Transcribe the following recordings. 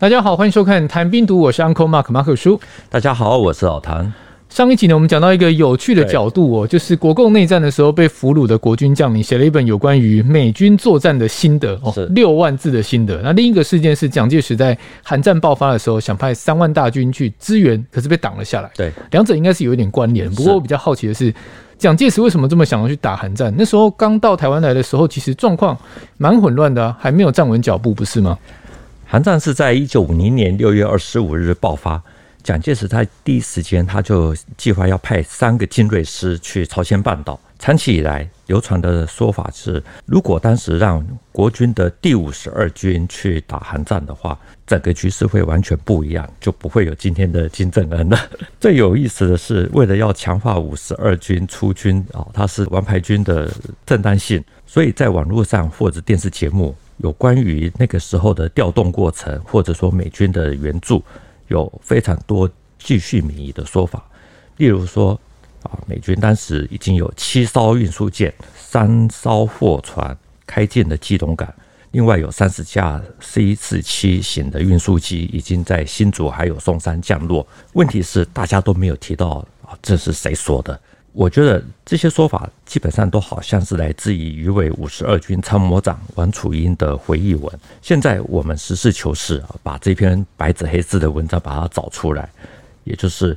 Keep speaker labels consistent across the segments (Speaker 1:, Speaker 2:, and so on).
Speaker 1: 大家好，欢迎收看《谈兵读》，我是 Uncle Mark 马可叔。
Speaker 2: 大家好，我是老谭。
Speaker 1: 上一集呢，我们讲到一个有趣的角度哦，就是国共内战的时候被俘虏的国军将领写了一本有关于美军作战的心得哦，六万字的心得。那另一个事件是蒋介石在韩战爆发的时候想派三万大军去支援，可是被挡了下来。
Speaker 2: 对，
Speaker 1: 两者应该是有一点关联。不过我比较好奇的是，蒋介石为什么这么想要去打韩战？那时候刚到台湾来的时候，其实状况蛮混乱的啊，还没有站稳脚步，不是吗？
Speaker 2: 韩战是在一九五零年六月二十五日爆发。蒋介石在第一时间他就计划要派三个精锐师去朝鲜半岛。长期以来流传的说法是，如果当时让国军的第五十二军去打韩战的话，整个局势会完全不一样，就不会有今天的金正恩了。最有意思的是，为了要强化五十二军出军啊，它是王牌军的正当性，所以在网络上或者电视节目。有关于那个时候的调动过程，或者说美军的援助，有非常多继续民意的说法。例如说，啊，美军当时已经有七艘运输舰、三艘货船开进了基隆港，另外有三十架 C 四七型的运输机已经在新竹还有松山降落。问题是大家都没有提到啊，这是谁说的？我觉得这些说法基本上都好像是来自于余伟五十二军参谋长王楚英的回忆文。现在我们实事求是啊，把这篇白纸黑字的文章把它找出来，也就是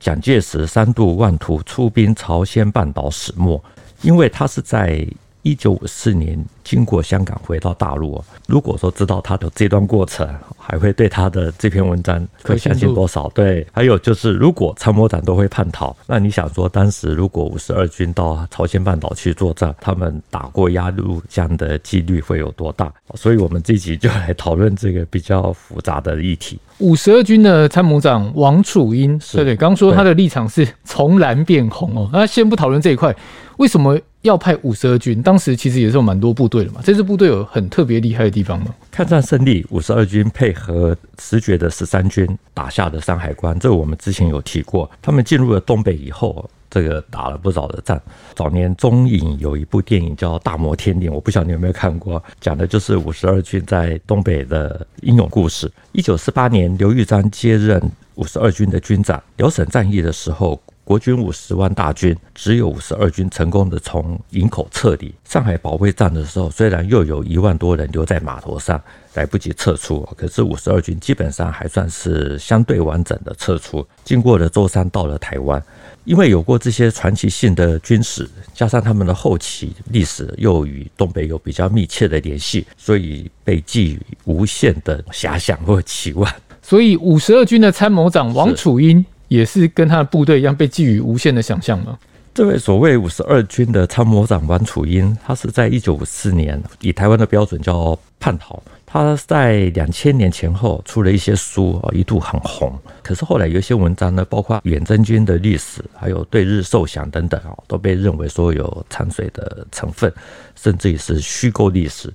Speaker 2: 蒋介石三度妄图出兵朝鲜半岛始末，因为他是在。一九五四年经过香港回到大陆，如果说知道他的这段过程，还会对他的这篇文章可相信多少？对，还有就是，如果参谋长都会叛逃，那你想说，当时如果五十二军到朝鲜半岛去作战，他们打过鸭绿江的几率会有多大？所以，我们这集就来讨论这个比较复杂的议题。
Speaker 1: 五十二军的参谋长王楚英，对对，刚说他的立场是从蓝变红哦。那先不讨论这一块，为什么？要派五十二军，当时其实也是有蛮多部队的嘛。这支部队有很特别厉害的地方吗？
Speaker 2: 抗战胜利，五十二军配合十觉的十三军打下的山海关，这我们之前有提过。他们进入了东北以后，这个打了不少的仗。早年中影有一部电影叫《大摩天令》，我不晓得你有没有看过，讲的就是五十二军在东北的英勇故事。一九四八年，刘玉章接任五十二军的军长。辽沈战役的时候。国军五十万大军，只有五十二军成功的从营口撤离。上海保卫战的时候，虽然又有一万多人留在码头上，来不及撤出，可是五十二军基本上还算是相对完整的撤出，经过了舟山到了台湾。因为有过这些传奇性的军史，加上他们的后期历史又与东北有比较密切的联系，所以被寄予无限的遐想或期望。
Speaker 1: 所以五十二军的参谋长王楚英。也是跟他的部队一样被寄予无限的想象吗？
Speaker 2: 这位所谓五十二军的参谋长王楚英，他是在一九五四年以台湾的标准叫叛逃。他在两千年前后出了一些书啊，一度很红。可是后来有一些文章呢，包括远征军的历史，还有对日受降等等啊，都被认为说有掺水的成分，甚至于是虚构历史。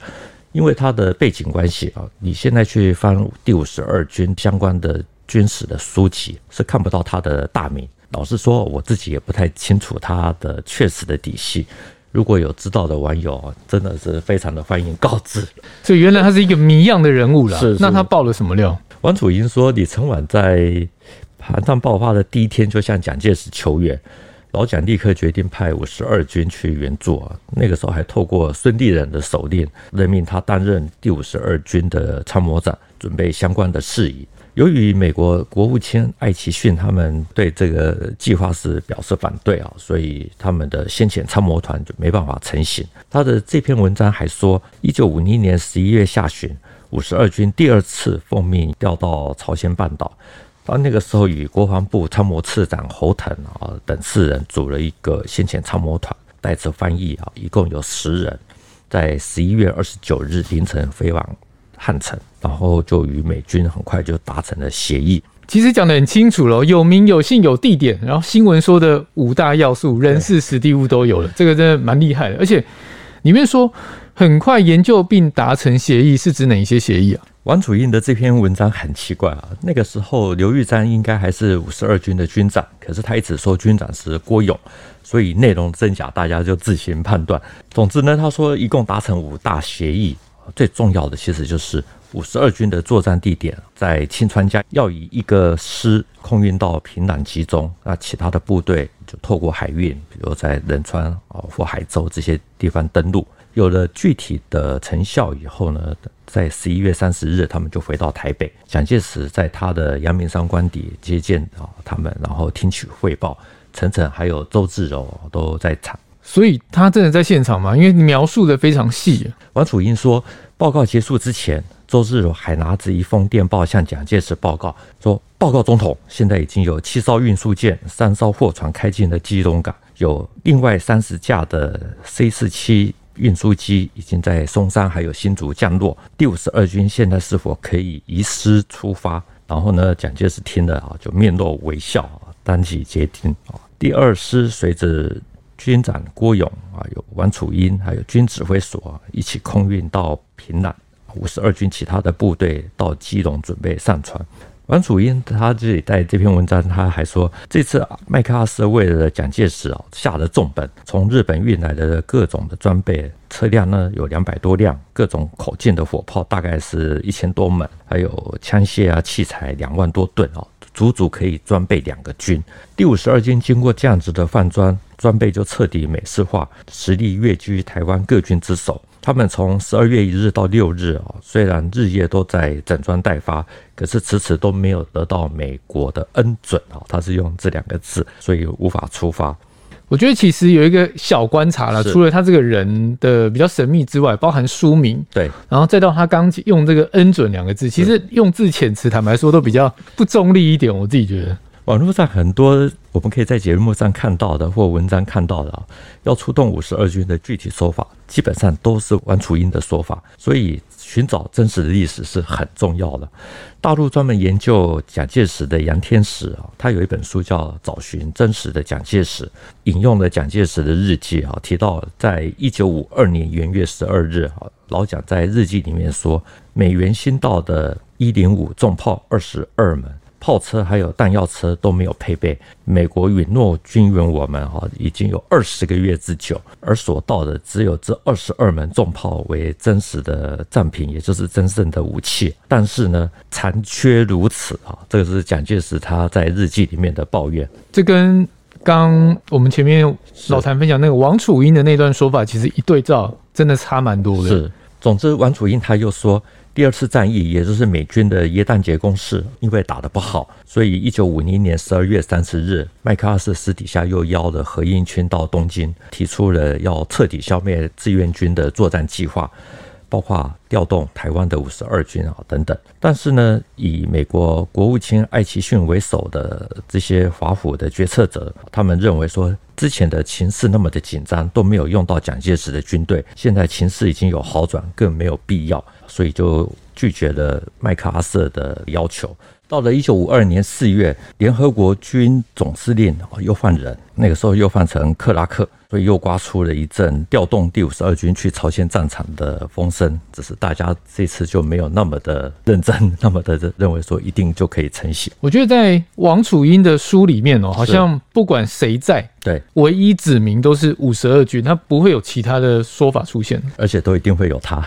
Speaker 2: 因为他的背景关系啊，你现在去翻第五十二军相关的。军史的书籍是看不到他的大名。老实说，我自己也不太清楚他的确实的底细。如果有知道的网友，真的是非常的欢迎告知。
Speaker 1: 所以原来他是一个谜样的人物了。是，是，那他爆了什么料？
Speaker 2: 王楚英说，李承晚在韩战爆发的第一天就向蒋介石求援，老蒋立刻决定派五十二军去援助啊。那个时候还透过孙立人的手令，任命他担任第五十二军的参谋长，准备相关的事宜。由于美国国务卿艾奇逊他们对这个计划是表示反对啊，所以他们的先遣参谋团就没办法成行。他的这篇文章还说，一九五零年十一月下旬，五十二军第二次奉命调到朝鲜半岛，到那个时候与国防部参谋次长侯腾啊等四人组了一个先遣参谋团，带着翻译啊，一共有十人，在十一月二十九日凌晨飞往汉城，然后就与美军很快就达成了协议。
Speaker 1: 其实讲得很清楚了，有名有姓有地点，然后新闻说的五大要素，人事史地物都有了，这个真的蛮厉害的。而且里面说很快研究并达成协议，是指哪一些协议啊？
Speaker 2: 王楚英的这篇文章很奇怪啊，那个时候刘玉章应该还是五十二军的军长，可是他一直说军长是郭勇，所以内容真假大家就自行判断。总之呢，他说一共达成五大协议。最重要的其实就是五十二军的作战地点在清川江，要以一个师空运到平壤集中，那其他的部队就透过海运，比如在仁川啊或海州这些地方登陆。有了具体的成效以后呢，在十一月三十日，他们就回到台北。蒋介石在他的阳明山官邸接见啊他们，然后听取汇报。陈诚还有周至柔都在场，
Speaker 1: 所以他真的在现场吗？因为描述的非常细。
Speaker 2: 王楚英说，报告结束之前，周至柔还拿着一封电报向蒋介石报告说：“报告总统，现在已经有七艘运输舰、三艘货船开进了基隆港，有另外三十架的 C 四七。”运输机已经在松山还有新竹降落。第五十二军现在是否可以移师出发？然后呢，蒋介石听了啊，就面露微笑啊，当即接听啊，第二师随着军长郭勇啊，有王楚英，还有军指挥所一起空运到平壤。五十二军其他的部队到基隆准备上船。王楚英他自己在这篇文章，他还说，这次麦克阿瑟为了蒋介石啊下了重本，从日本运来的各种的装备车辆呢有两百多辆，各种口径的火炮大概是一千多门，还有枪械啊器材两万多吨啊，足足可以装备两个军。第五十二军经过这样子的换装，装备就彻底美式化，实力跃居台湾各军之首。他们从十二月一日到六日啊，虽然日夜都在整装待发，可是迟迟都没有得到美国的恩准啊。他是用这两个字，所以无法出发。
Speaker 1: 我觉得其实有一个小观察了，除了他这个人的比较神秘之外，包含书名，
Speaker 2: 对，
Speaker 1: 然后再到他刚用这个恩准两个字，其实用字遣词，坦白说都比较不中立一点。我自己觉得。
Speaker 2: 网络上很多我们可以在节目上看到的或文章看到的啊，要出动五十二军的具体说法，基本上都是王楚英的说法。所以寻找真实的历史是很重要的。大陆专门研究蒋介石的杨天石啊，他有一本书叫《找寻真实的蒋介石》，引用了蒋介石的日记啊，提到在一九五二年元月十二日啊，老蒋在日记里面说，美元新到的一零五重炮二十二门。炮车还有弹药车都没有配备。美国允诺军援我们哈，已经有二十个月之久，而所到的只有这二十二门重炮为真实的战品，也就是真正的武器。但是呢，残缺如此啊！这个是蒋介石他在日记里面的抱怨。
Speaker 1: 这跟刚我们前面老谭分享那个王楚英的那段说法，其实一对照，真的差蛮多的。
Speaker 2: 是，总之王楚英他又说。第二次战役，也就是美军的耶诞节攻势，因为打得不好，所以一九五零年十二月三十日，麦克阿瑟私底下又邀了何应钦到东京，提出了要彻底消灭志愿军的作战计划。包括调动台湾的五十二军啊等等，但是呢，以美国国务卿艾奇逊为首的这些华府的决策者，他们认为说，之前的情势那么的紧张，都没有用到蒋介石的军队，现在情势已经有好转，更没有必要，所以就拒绝了麦克阿瑟的要求。到了一九五二年四月，联合国军总司令啊又换人，那个时候又换成克拉克。所以又刮出了一阵调动第五十二军去朝鲜战场的风声，只是大家这次就没有那么的认真，那么的认为说一定就可以成型。
Speaker 1: 我觉得在王楚英的书里面哦，好像不管谁在。
Speaker 2: 对，
Speaker 1: 唯一指明都是五十二军，他不会有其他的说法出现，
Speaker 2: 而且都一定会有他。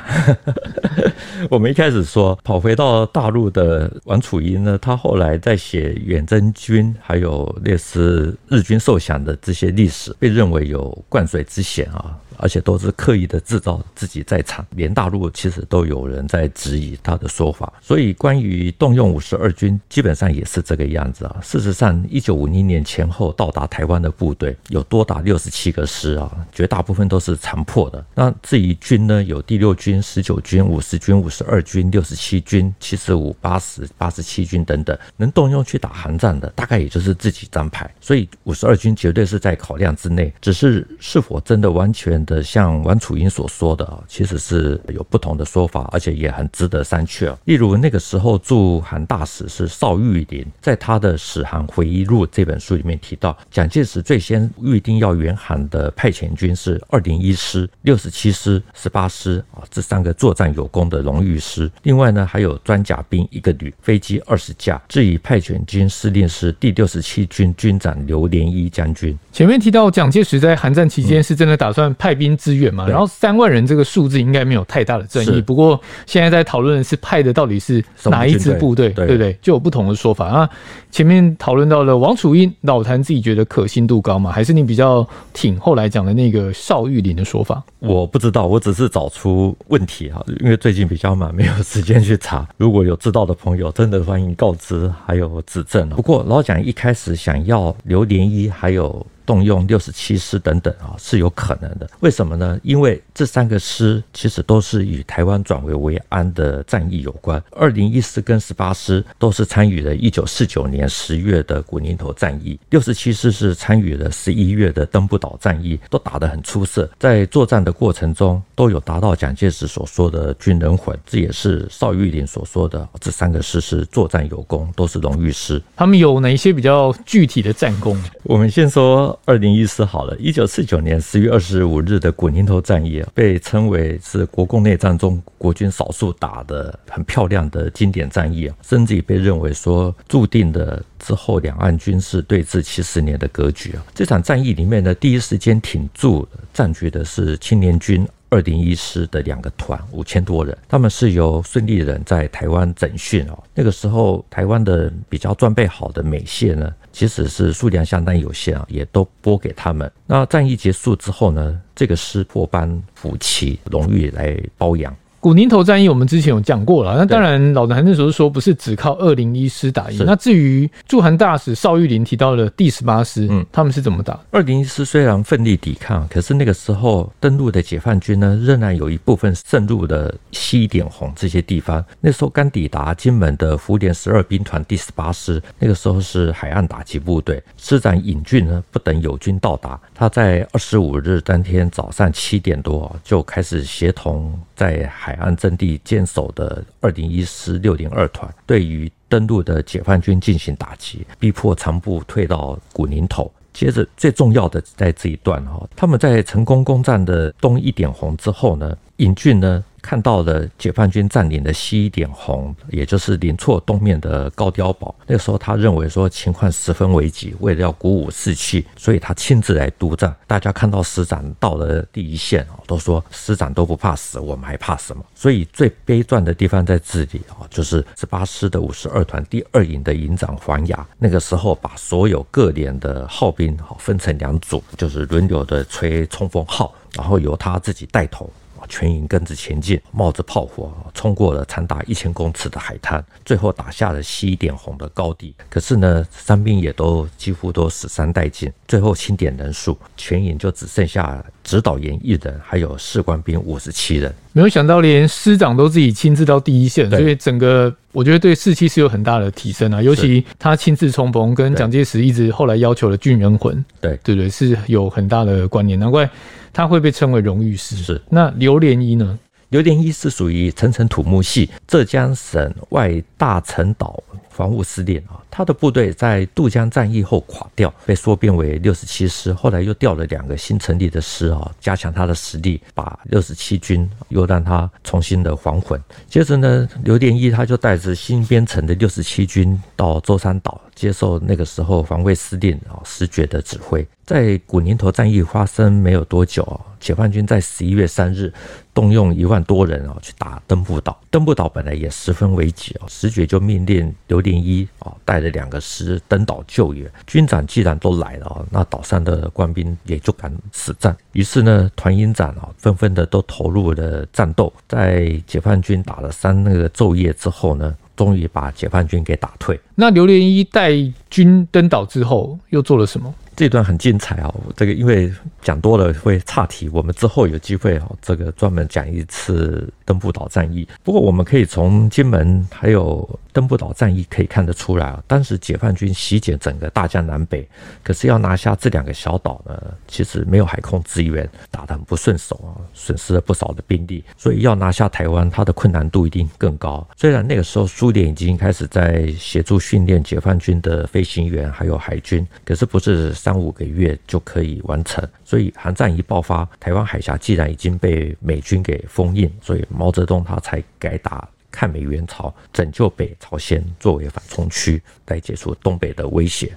Speaker 2: 我们一开始说跑回到大陆的王楚英呢，他后来在写远征军还有类似日军受降的这些历史，被认为有灌水之嫌啊。而且都是刻意的制造自己在场，连大陆其实都有人在质疑他的说法。所以关于动用五十二军，基本上也是这个样子啊。事实上，一九五零年前后到达台湾的部队有多达六十七个师啊，绝大部分都是残破的。那至于军呢，有第六军、十九军、五十军、五十二军、六十七军、七十五、八十、八十七军等等，能动用去打韩战的，大概也就是自己张牌。所以五十二军绝对是在考量之内，只是是否真的完全。的像王楚英所说的啊，其实是有不同的说法，而且也很值得商榷。例如那个时候驻韩大使是邵玉麟，在他的《史韩回忆录》这本书里面提到，蒋介石最先预定要援韩的派遣军是二零一师、六十七师、十八师啊，这三个作战有功的荣誉师。另外呢，还有装甲兵一个旅、飞机二十架。至于派遣军司令是第六十七军军长刘连一将军。
Speaker 1: 前面提到蒋介石在韩战期间是真的打算派。兵支援嘛，然后三万人这个数字应该没有太大的争议。不过现在在讨论的是派的到底是哪一支部队，对不对？就有不同的说法啊。前面讨论到了王楚英，老谭自己觉得可信度高嘛？还是你比较挺后来讲的那个邵玉林的说法？
Speaker 2: 我不知道，我只是找出问题哈，因为最近比较忙，没有时间去查。如果有知道的朋友，真的欢迎告知还有指正。不过老蒋一开始想要刘连一还有。动用六十七师等等啊，是有可能的。为什么呢？因为这三个师其实都是与台湾转危为安的战役有关。二零一师跟十八师都是参与了一九四九年十月的古宁头战役，六十七师是参与了十一月的登不岛战役，都打得很出色。在作战的过程中，都有达到蒋介石所说的军人魂，这也是邵玉林所说的。这三个师是作战有功，都是荣誉师。
Speaker 1: 他们有哪一些比较具体的战功？
Speaker 2: 我们先说。二零一师好了，一九四九年十月二十五日的古宁头战役啊，被称为是国共内战中国军少数打的很漂亮的经典战役啊，甚至也被认为说注定的之后两岸军事对峙七十年的格局啊。这场战役里面呢，第一时间挺住战局的是青年军。二零一师的两个团五千多人，他们是由孙立人在台湾整训哦。那个时候，台湾的比较装备好的美械呢，即使是数量相当有限啊，也都拨给他们。那战役结束之后呢，这个师获颁虎旗荣誉来包养。
Speaker 1: 古宁头战役我们之前有讲过了，那当然老谭那时候说不是只靠二零一师打赢。那至于驻韩大使邵玉林提到了第十八师，嗯，他们是怎么打？
Speaker 2: 二零一师虽然奋力抵抗，可是那个时候登陆的解放军呢，仍然有一部分渗入了西点红这些地方。那时候刚抵达金门的福联十二兵团第十八师，那个时候是海岸打击部队，师长尹俊呢，不等友军到达，他在二十五日当天早上七点多就开始协同在海。海岸阵地坚守的二零一师六零二团，对于登陆的解放军进行打击，逼迫残部退到古宁头。接着，最重要的在这一段哈，他们在成功攻占的东一点红之后呢，尹俊呢。看到了解放军占领的西点红，也就是林厝东面的高碉堡。那个时候，他认为说情况十分危急，为了要鼓舞士气，所以他亲自来督战。大家看到师长到了第一线啊，都说师长都不怕死，我们还怕什么？所以最悲壮的地方在这里啊，就是十八师的五十二团第二营的营长黄牙，那个时候把所有各连的号兵啊分成两组，就是轮流的吹冲锋号，然后由他自己带头。全营跟着前进，冒着炮火冲过了长达一千公尺的海滩，最后打下了西点红的高地。可是呢，伤兵也都几乎都死伤殆尽。最后清点人数，全营就只剩下指导员一人，还有士官兵五十七人。
Speaker 1: 没有想到，连师长都自己亲自到第一线，所以整个我觉得对士气是有很大的提升啊。尤其他亲自冲锋，跟蒋介石一直后来要求的军人魂，对对对，是有很大的关联。难怪。他会被称为荣誉师。是，那刘连一呢？
Speaker 2: 刘连一是属于陈诚土木系浙江省外大陈岛防务司令啊。他的部队在渡江战役后垮掉，被缩编为六十七师。后来又调了两个新成立的师啊，加强他的实力，把六十七军又让他重新的还魂。接着呢，刘连一他就带着新编成的六十七军到舟山岛，接受那个时候防卫司令啊石觉的指挥。在古宁头战役发生没有多久啊，解放军在十一月三日动用一万多人啊去打登步岛。登步岛本来也十分危急啊，石觉就命令刘连一啊带着两个师登岛救援。军长既然都来了啊，那岛上的官兵也就敢死战。于是呢，团营长啊纷纷的都投入了战斗。在解放军打了三那个昼夜之后呢，终于把解放军给打退。
Speaker 1: 那刘连一带军登岛之后又做了什么？
Speaker 2: 这段很精彩啊，这个因为讲多了会岔题，我们之后有机会哦，这个专门讲一次登步岛战役。不过我们可以从金门还有登步岛战役可以看得出来啊，当时解放军席卷整个大江南北，可是要拿下这两个小岛呢，其实没有海空支援，打得很不顺手啊，损失了不少的兵力，所以要拿下台湾，它的困难度一定更高。虽然那个时候苏联已经开始在协助训练解放军的飞行员还有海军，可是不是三五个月就可以完成，所以韩战一爆发，台湾海峡既然已经被美军给封印，所以毛泽东他才改打抗美援朝，拯救北朝鲜作为缓冲区，来解除东北的威胁。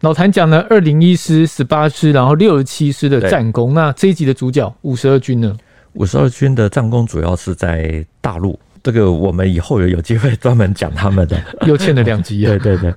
Speaker 1: 老谭讲了二零一师、十八师，然后六十七师的战功。那这一集的主角五十二军呢？
Speaker 2: 五十二军的战功主要是在大陆，这个我们以后有有机会专门讲他们的。
Speaker 1: 又欠了两集。
Speaker 2: 对对对。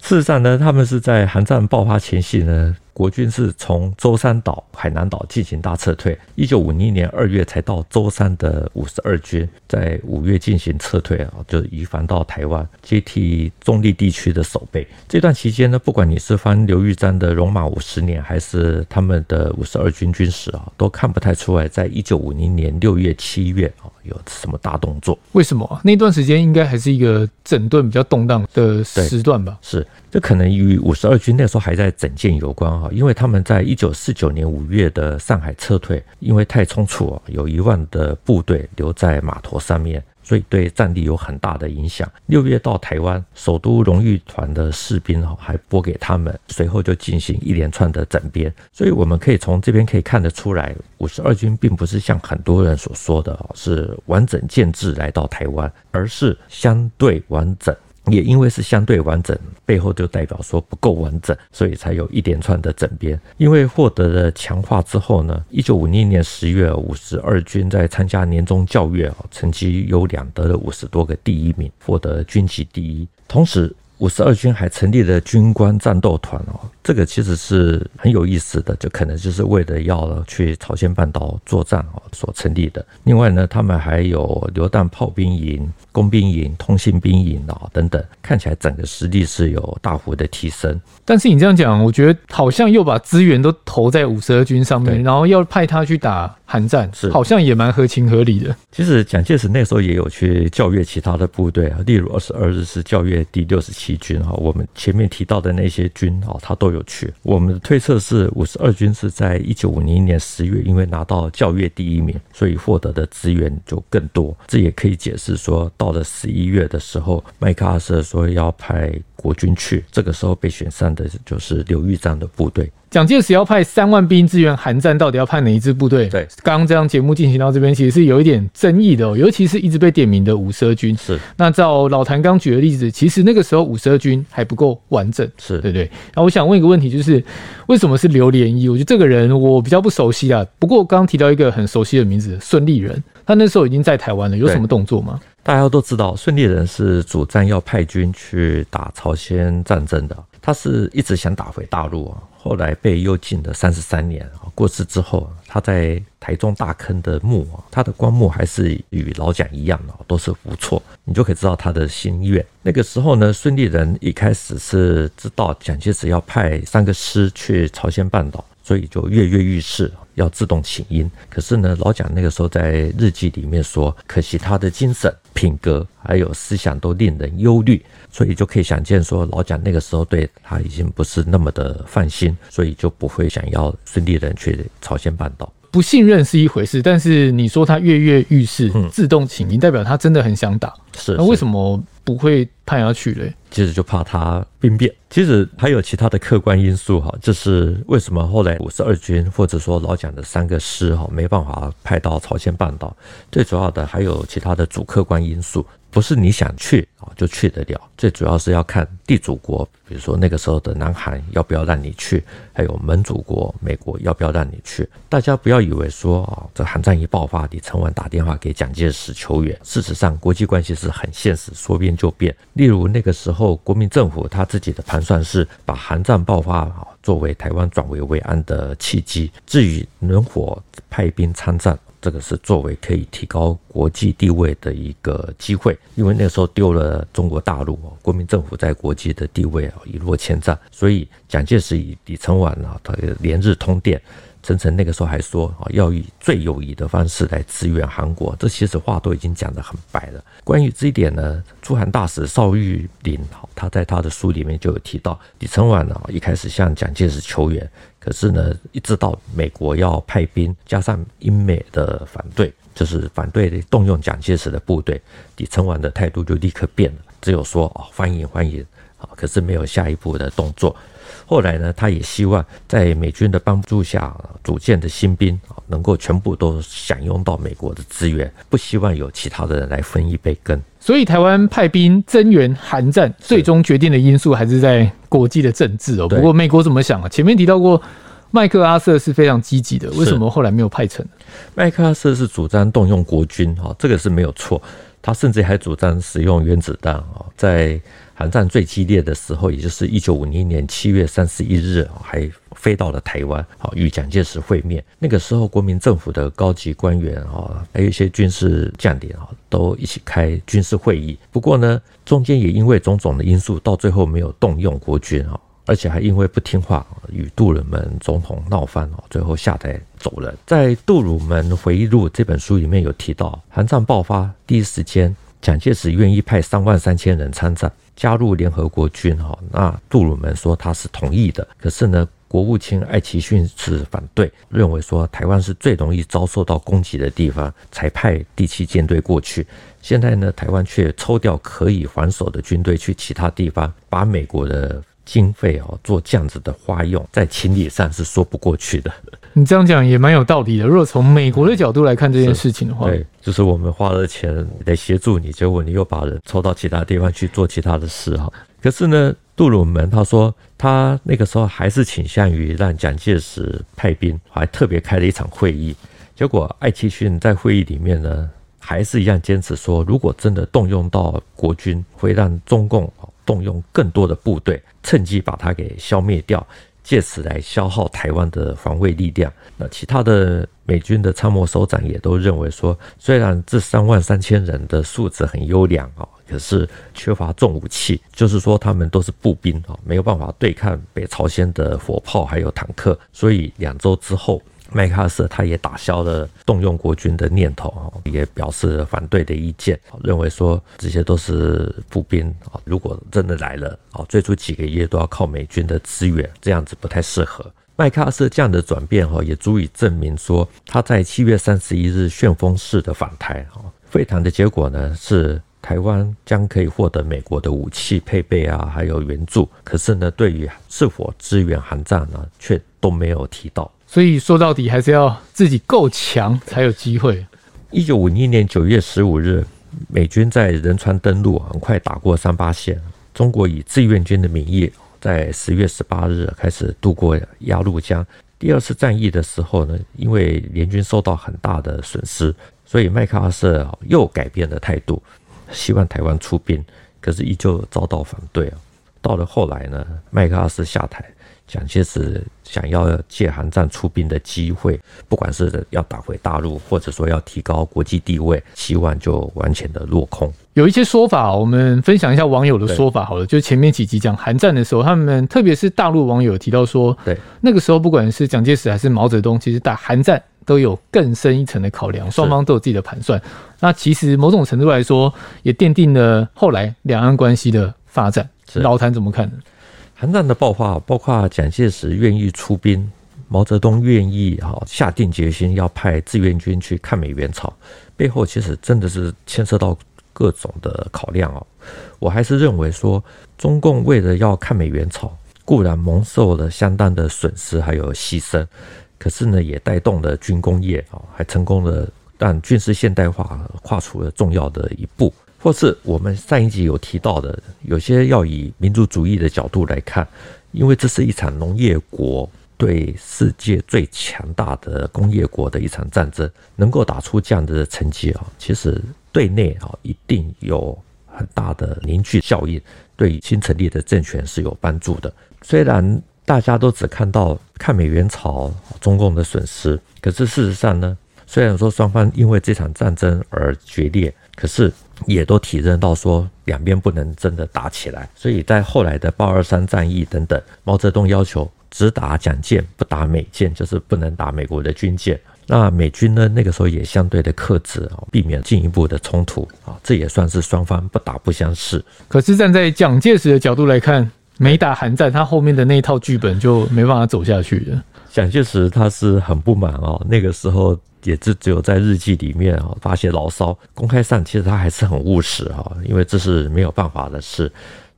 Speaker 2: 事实上呢，他们是在韩战爆发前夕呢。国军是从舟山岛、海南岛进行大撤退。一九五零年二月才到舟山的五十二军，在五月进行撤退啊，就移防到台湾，接替中立地区的守备。这段期间呢，不管你是翻刘玉章的《戎马五十年》，还是他们的五十二军军史啊，都看不太出来，在一九五零年六月、七月啊，有什么大动作。
Speaker 1: 为什么？那段时间应该还是一个整顿比较动荡的时段吧？
Speaker 2: 是，这可能与五十二军那时候还在整建有关哈。因为他们在一九四九年五月的上海撤退，因为太仓促啊，有一万的部队留在码头上面，所以对战力有很大的影响。六月到台湾，首都荣誉团的士兵哈还拨给他们，随后就进行一连串的整编。所以我们可以从这边可以看得出来，五十二军并不是像很多人所说的，是完整建制来到台湾，而是相对完整。也因为是相对完整，背后就代表说不够完整，所以才有一连串的整编。因为获得了强化之后呢，一九五零年十月，五十二军在参加年终教阅，成绩优良，得了五十多个第一名，获得军级第一。同时，五十二军还成立了军官战斗团哦，这个其实是很有意思的，就可能就是为了要去朝鲜半岛作战哦所成立的。另外呢，他们还有榴弹炮兵营、工兵营、通信兵营啊等等，看起来整个实力是有大幅的提升。
Speaker 1: 但是你这样讲，我觉得好像又把资源都投在五十二军上面，然后要派他去打韩战，是好像也蛮合情合理的。
Speaker 2: 其实蒋介石那时候也有去教阅其他的部队啊，例如二十二日是教阅第六十七。军哈，我们前面提到的那些军啊，他都有去。我们的推测是，五十二军是在一九五零年十月，因为拿到教阅第一名，所以获得的资源就更多。这也可以解释说，到了十一月的时候，麦克阿瑟说要派国军去，这个时候被选上的就是刘玉章的部队。
Speaker 1: 蒋介石要派三万兵支援韩战，到底要派哪一支部队？
Speaker 2: 对，
Speaker 1: 刚刚这样节目进行到这边，其实是有一点争议的哦，尤其是一直被点名的五十二军。
Speaker 2: 是，
Speaker 1: 那照老谭刚举的例子，其实那个时候五十二军还不够完整，
Speaker 2: 是
Speaker 1: 对不对？那我想问一个问题，就是为什么是刘连一？我觉得这个人我比较不熟悉啊。不过刚刚提到一个很熟悉的名字，孙立人，他那时候已经在台湾了，有什么动作吗？
Speaker 2: 大家都知道，孙立人是主战要派军去打朝鲜战争的，他是一直想打回大陆啊。后来被幽禁了三十三年啊，过世之后，他在台中大坑的墓啊，他的棺木还是与老蒋一样的，都是无错，你就可以知道他的心愿。那个时候呢，孙立人一开始是知道蒋介石要派三个师去朝鲜半岛，所以就跃跃欲试，要自动请缨。可是呢，老蒋那个时候在日记里面说，可惜他的精神。品格还有思想都令人忧虑，所以就可以想见说，老蒋那个时候对他已经不是那么的放心，所以就不会想要孙立人去朝鲜半岛。
Speaker 1: 不信任是一回事，但是你说他跃跃欲试，自动请缨，代表他真的很想打。
Speaker 2: 是，
Speaker 1: 那为什么不会派他去嘞？
Speaker 2: 其实就怕他兵变。其实还有其他的客观因素哈，就是为什么后来五十二军或者说老蒋的三个师哈没办法派到朝鲜半岛，最主要的还有其他的主客观因素。不是你想去啊就去得了，最主要是要看地主国，比如说那个时候的南韩要不要让你去，还有盟主国美国要不要让你去。大家不要以为说啊，这韩战一爆发，李承晚打电话给蒋介石求援。事实上，国际关系是很现实，说变就变。例如那个时候，国民政府他自己的盘算是把韩战爆发啊作为台湾转危为安的契机，至于能否派兵参战。这个是作为可以提高国际地位的一个机会，因为那时候丢了中国大陆，国民政府在国际的地位啊一落千丈，所以蒋介石以李承晚啊，他连日通电。陈诚那个时候还说啊，要以最友谊的方式来支援韩国，这其实话都已经讲得很白了。关于这一点呢，驻韩大使邵玉林他在他的书里面就有提到，李承晚呢一开始向蒋介石求援，可是呢，一直到美国要派兵，加上英美的反对，就是反对动用蒋介石的部队，李承晚的态度就立刻变了，只有说啊欢迎欢迎。啊，可是没有下一步的动作。后来呢，他也希望在美军的帮助下组建的新兵啊，能够全部都享用到美国的资源，不希望有其他的人来分一杯羹。
Speaker 1: 所以，台湾派兵增援韩战，最终决定的因素还是在国际的政治哦。不过，美国怎么想啊？前面提到过，麦克阿瑟是非常积极的，为什么后来没有派成？
Speaker 2: 麦克阿瑟是主张动用国军哈，这个是没有错。他甚至还主张使用原子弹啊，在。韩战最激烈的时候，也就是一九五零年七月三十一日，还飞到了台湾，啊，与蒋介石会面。那个时候，国民政府的高级官员啊，还有一些军事将领啊，都一起开军事会议。不过呢，中间也因为种种的因素，到最后没有动用国军啊，而且还因为不听话，与杜鲁门总统闹翻啊，最后下台走人。在《杜鲁门回忆录》这本书里面有提到，韩战爆发第一时间，蒋介石愿意派三万三千人参战。加入联合国军哈，那杜鲁门说他是同意的，可是呢，国务卿艾奇逊是反对，认为说台湾是最容易遭受到攻击的地方，才派第七舰队过去。现在呢，台湾却抽调可以还手的军队去其他地方，把美国的经费哦做这样子的花用，在情理上是说不过去的。
Speaker 1: 你这样讲也蛮有道理的。如果从美国的角度来看这件事情的话，
Speaker 2: 对，就是我们花了钱来协助你，结果你又把人抽到其他地方去做其他的事哈。可是呢，杜鲁门他说他那个时候还是倾向于让蒋介石派兵，还特别开了一场会议。结果艾奇逊在会议里面呢，还是一样坚持说，如果真的动用到国军，会让中共动用更多的部队，趁机把它给消灭掉。借此来消耗台湾的防卫力量。那其他的美军的参谋首长也都认为说，虽然这三万三千人的素质很优良啊，可是缺乏重武器，就是说他们都是步兵啊，没有办法对抗北朝鲜的火炮还有坦克。所以两周之后。麦克阿瑟他也打消了动用国军的念头啊，也表示反对的意见，认为说这些都是步兵啊，如果真的来了啊，最初几个月都要靠美军的支援，这样子不太适合。麦克阿瑟这样的转变哈，也足以证明说他在七月三十一日旋风式的返台啊，会谈的结果呢是台湾将可以获得美国的武器配备啊，还有援助，可是呢，对于是否支援韩战呢，却都没有提到。
Speaker 1: 所以说到底还是要自己够强才有机会。
Speaker 2: 一九五一年九月十五日，美军在仁川登陆，很快打过三八线。中国以志愿军的名义，在十月十八日开始渡过鸭绿江。第二次战役的时候呢，因为联军受到很大的损失，所以麦克阿瑟又改变了态度，希望台湾出兵，可是依旧遭到反对啊。到了后来呢，麦克阿瑟下台。蒋介石想要借韩战出兵的机会，不管是要打回大陆，或者说要提高国际地位，希望就完全的落空。
Speaker 1: 有一些说法，我们分享一下网友的说法好了。就前面几集讲韩战的时候，他们特别是大陆网友提到说，对那个时候不管是蒋介石还是毛泽东，其实打韩战都有更深一层的考量，双方都有自己的盘算。那其实某种程度来说，也奠定了后来两岸关系的发展。老谭怎么看呢？
Speaker 2: 韩战的爆发，包括蒋介石愿意出兵，毛泽东愿意哈下定决心要派志愿军去抗美援朝，背后其实真的是牵涉到各种的考量哦。我还是认为说，中共为了要抗美援朝，固然蒙受了相当的损失还有牺牲，可是呢，也带动了军工业啊，还成功的让军事现代化跨出了重要的一步。或是我们上一集有提到的，有些要以民族主义的角度来看，因为这是一场农业国对世界最强大的工业国的一场战争，能够打出这样的成绩啊，其实对内啊一定有很大的凝聚效应，对新成立的政权是有帮助的。虽然大家都只看到抗美援朝中共的损失，可是事实上呢，虽然说双方因为这场战争而决裂，可是。也都体认到说两边不能真的打起来，所以在后来的八二三战役等等，毛泽东要求只打蒋舰不打美舰，就是不能打美国的军舰。那美军呢，那个时候也相对的克制啊，避免进一步的冲突啊，这也算是双方不打不相识。
Speaker 1: 可是站在蒋介石的角度来看，没打韩战，他后面的那一套剧本就没办法走下去了。
Speaker 2: 蒋介石他是很不满哦，那个时候。也是只有在日记里面啊发泄牢骚，公开上其实他还是很务实哈，因为这是没有办法的事。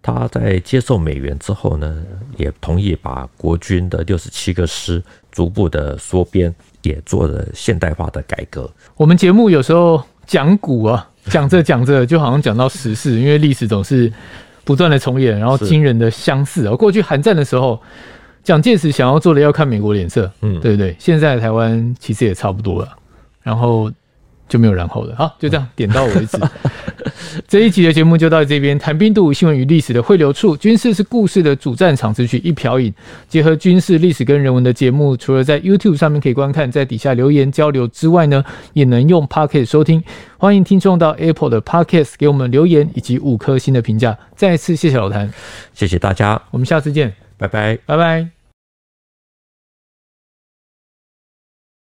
Speaker 2: 他在接受美元之后呢，也同意把国军的六十七个师逐步的缩编，也做了现代化的改革。
Speaker 1: 我们节目有时候讲古啊，讲着讲着就好像讲到时事，因为历史总是不断的重演，然后惊人的相似啊。过去韩战的时候，蒋介石想要做的要看美国脸色，嗯，对不对？现在台湾其实也差不多了，然后。就没有然后了，好，就这样点到为止。这一集的节目就到这边。谈兵度，新闻与历史的汇流处，军事是故事的主战场，只取一瓢饮。结合军事、历史跟人文的节目，除了在 YouTube 上面可以观看，在底下留言交流之外呢，也能用 Podcast 收听。欢迎听众到 Apple 的 Podcast 给我们留言以及五颗星的评价。再次谢谢老谭，
Speaker 2: 谢谢大家，
Speaker 1: 我们下次见，
Speaker 2: 拜拜，
Speaker 1: 拜拜。